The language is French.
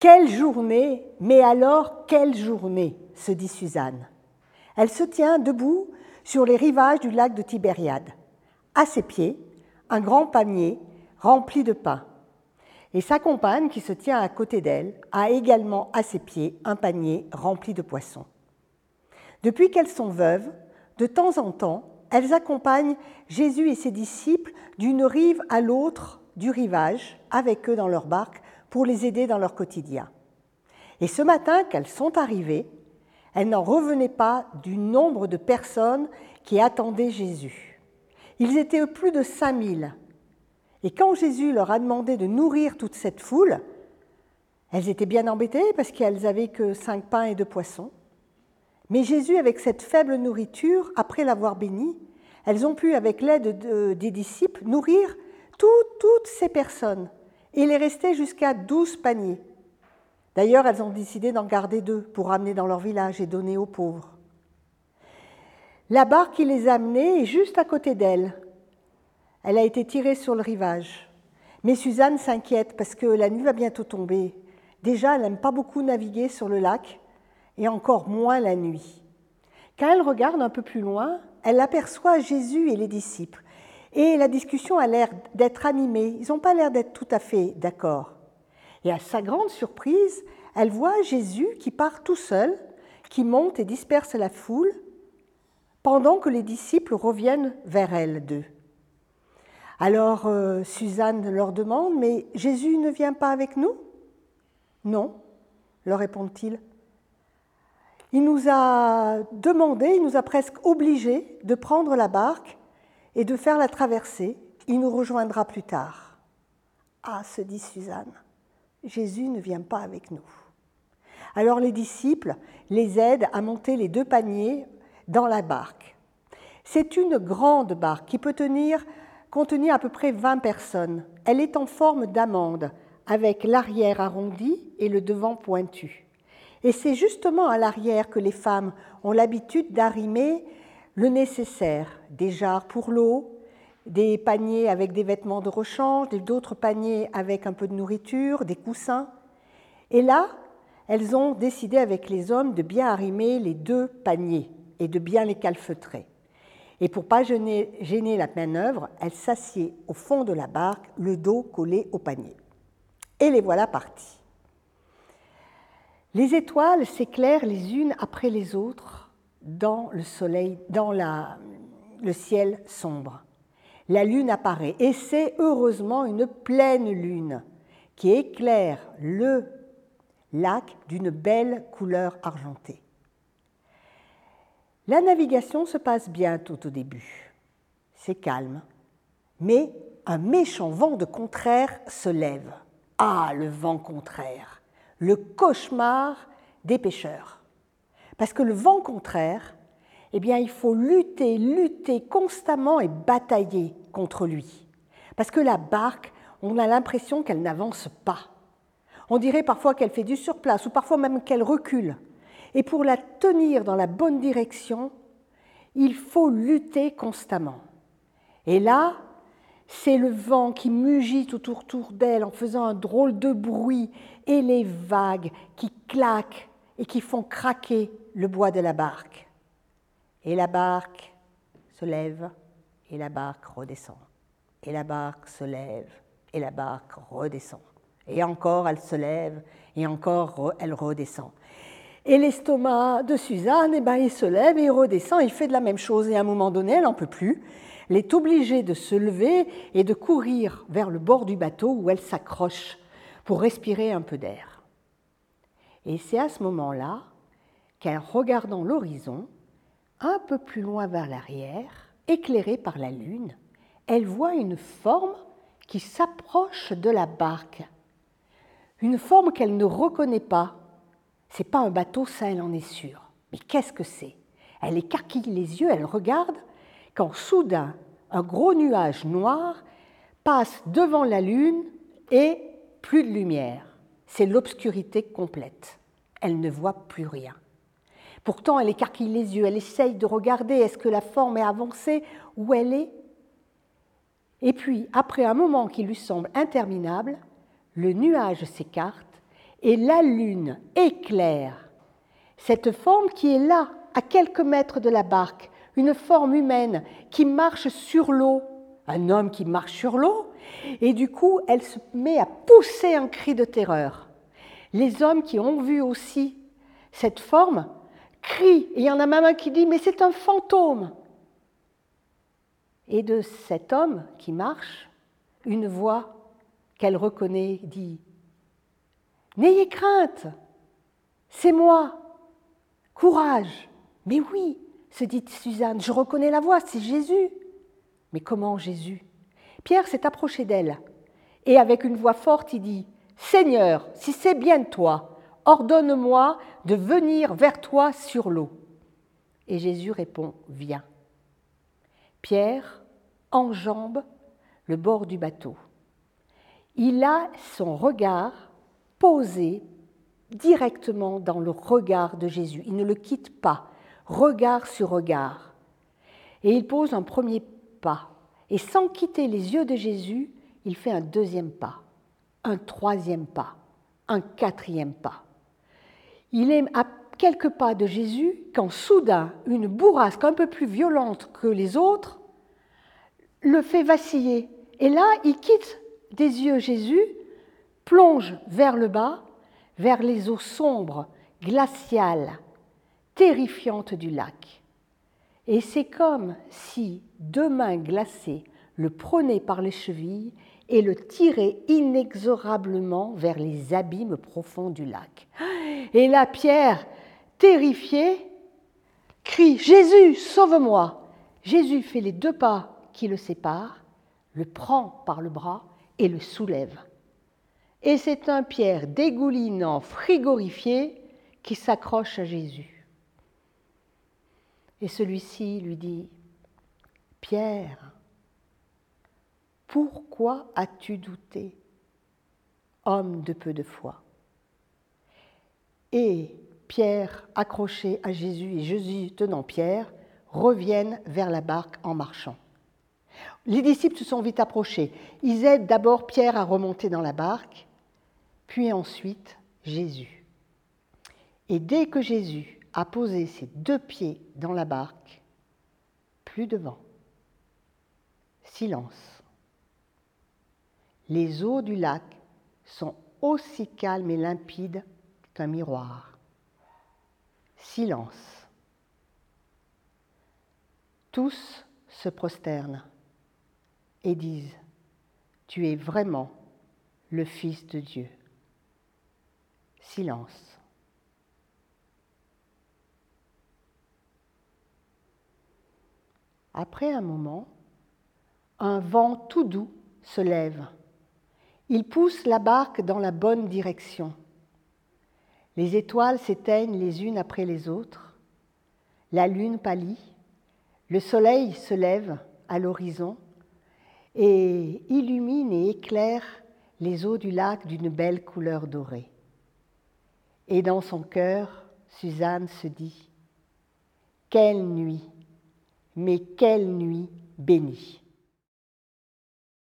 Quelle journée, mais alors quelle journée, se dit Suzanne. Elle se tient debout sur les rivages du lac de Tibériade. À ses pieds, un grand panier rempli de pain. Et sa compagne, qui se tient à côté d'elle, a également à ses pieds un panier rempli de poissons. Depuis qu'elles sont veuves, de temps en temps, elles accompagnent Jésus et ses disciples d'une rive à l'autre du rivage, avec eux dans leur barque, pour les aider dans leur quotidien. Et ce matin qu'elles sont arrivées, elles n'en revenaient pas du nombre de personnes qui attendaient Jésus. Ils étaient plus de 5000. Et quand Jésus leur a demandé de nourrir toute cette foule, elles étaient bien embêtées parce qu'elles n'avaient que cinq pains et deux poissons. Mais Jésus, avec cette faible nourriture, après l'avoir béni, elles ont pu, avec l'aide des disciples, nourrir toutes ces personnes. Il est resté jusqu'à douze paniers. D'ailleurs, elles ont décidé d'en garder deux pour ramener dans leur village et donner aux pauvres. La barque qui les a amenés est juste à côté d'elles. Elle a été tirée sur le rivage. Mais Suzanne s'inquiète parce que la nuit va bientôt tomber. Déjà, elle n'aime pas beaucoup naviguer sur le lac et encore moins la nuit. Quand elle regarde un peu plus loin, elle aperçoit Jésus et les disciples. Et la discussion a l'air d'être animée. Ils n'ont pas l'air d'être tout à fait d'accord. Et à sa grande surprise, elle voit Jésus qui part tout seul, qui monte et disperse la foule, pendant que les disciples reviennent vers elle d'eux. Alors euh, Suzanne leur demande, mais Jésus ne vient pas avec nous? Non, leur répondent-ils. Il nous a demandé, il nous a presque obligés de prendre la barque et de faire la traversée. Il nous rejoindra plus tard. Ah, se dit Suzanne, Jésus ne vient pas avec nous. Alors les disciples les aident à monter les deux paniers dans la barque. C'est une grande barque qui peut tenir, contenir à peu près 20 personnes. Elle est en forme d'amande, avec l'arrière arrondi et le devant pointu. Et c'est justement à l'arrière que les femmes ont l'habitude d'arrimer le nécessaire, des jarres pour l'eau, des paniers avec des vêtements de rechange, d'autres paniers avec un peu de nourriture, des coussins. Et là, elles ont décidé avec les hommes de bien arrimer les deux paniers et de bien les calfeutrer. Et pour pas gêner, la manœuvre, elles s'assied au fond de la barque, le dos collé au panier. Et les voilà partis. Les étoiles s'éclairent les unes après les autres dans le ciel sombre. La lune apparaît et c'est heureusement une pleine lune qui éclaire le lac d'une belle couleur argentée. La navigation se passe bien tout au début. C'est calme. Mais un méchant vent de contraire se lève. Ah, le vent contraire le cauchemar des pêcheurs. Parce que le vent contraire, eh bien, il faut lutter, lutter constamment et batailler contre lui. Parce que la barque, on a l'impression qu'elle n'avance pas. On dirait parfois qu'elle fait du surplace ou parfois même qu'elle recule. Et pour la tenir dans la bonne direction, il faut lutter constamment. Et là, c'est le vent qui mugit autour d'elle en faisant un drôle de bruit et les vagues qui claquent et qui font craquer le bois de la barque. Et la barque se lève et la barque redescend. Et la barque se lève et la barque redescend. Et encore elle se lève et encore elle redescend. Et l'estomac de Suzanne, eh ben, il se lève et il redescend, il fait de la même chose. Et à un moment donné, elle n'en peut plus. Elle est obligée de se lever et de courir vers le bord du bateau où elle s'accroche pour respirer un peu d'air. Et c'est à ce moment-là qu'en regardant l'horizon, un peu plus loin vers l'arrière, éclairée par la lune, elle voit une forme qui s'approche de la barque. Une forme qu'elle ne reconnaît pas. C'est pas un bateau, ça elle en est sûre. Mais qu'est-ce que c'est? Elle écarquille les yeux, elle regarde, quand soudain un gros nuage noir passe devant la lune et plus de lumière. C'est l'obscurité complète. Elle ne voit plus rien. Pourtant, elle écarquille les yeux, elle essaye de regarder est-ce que la forme est avancée, où elle est? Et puis, après un moment qui lui semble interminable, le nuage s'écarte et la lune éclaire cette forme qui est là, à quelques mètres de la barque, une forme humaine qui marche sur l'eau, un homme qui marche sur l'eau, et du coup, elle se met à pousser un cri de terreur. Les hommes qui ont vu aussi cette forme crient, et il y en a même un qui dit, mais c'est un fantôme. Et de cet homme qui marche, une voix qu'elle reconnaît dit, N'ayez crainte, c'est moi, courage. Mais oui, se dit Suzanne, je reconnais la voix, c'est Jésus. Mais comment Jésus? Pierre s'est approché d'elle et avec une voix forte il dit, Seigneur, si c'est bien toi, ordonne-moi de venir vers toi sur l'eau. Et Jésus répond, Viens. Pierre enjambe le bord du bateau. Il a son regard posé directement dans le regard de Jésus. Il ne le quitte pas, regard sur regard. Et il pose un premier Et sans quitter les yeux de Jésus, il fait un deuxième pas, un troisième pas, un quatrième pas. Il est à quelques pas de Jésus quand soudain une bourrasque un peu plus violente que les autres le fait vaciller. Et là, il quitte des yeux Jésus, plonge vers le bas, vers les eaux sombres, glaciales, terrifiantes du lac. Et c'est comme si deux mains glacées le prenaient par les chevilles et le tiraient inexorablement vers les abîmes profonds du lac. Et la Pierre, terrifié, crie Jésus, sauve-moi Jésus fait les deux pas qui le séparent, le prend par le bras et le soulève. Et c'est un Pierre dégoulinant, frigorifié, qui s'accroche à Jésus. Et celui-ci lui dit, Pierre, pourquoi as-tu douté, homme de peu de foi? Et Pierre, accroché à Jésus et Jésus tenant Pierre, reviennent vers la barque en marchant. Les disciples se sont vite approchés. Ils aident d'abord Pierre à remonter dans la barque, puis ensuite Jésus. Et dès que Jésus a posé ses deux pieds dans la barque, plus de vent, silence. Les eaux du lac sont aussi calmes et limpides qu'un miroir. Silence. Tous se prosternent et disent, Tu es vraiment le Fils de Dieu. Silence. Après un moment, un vent tout doux se lève. Il pousse la barque dans la bonne direction. Les étoiles s'éteignent les unes après les autres. La lune pâlit. Le soleil se lève à l'horizon et illumine et éclaire les eaux du lac d'une belle couleur dorée. Et dans son cœur, Suzanne se dit, Quelle nuit, mais quelle nuit bénie.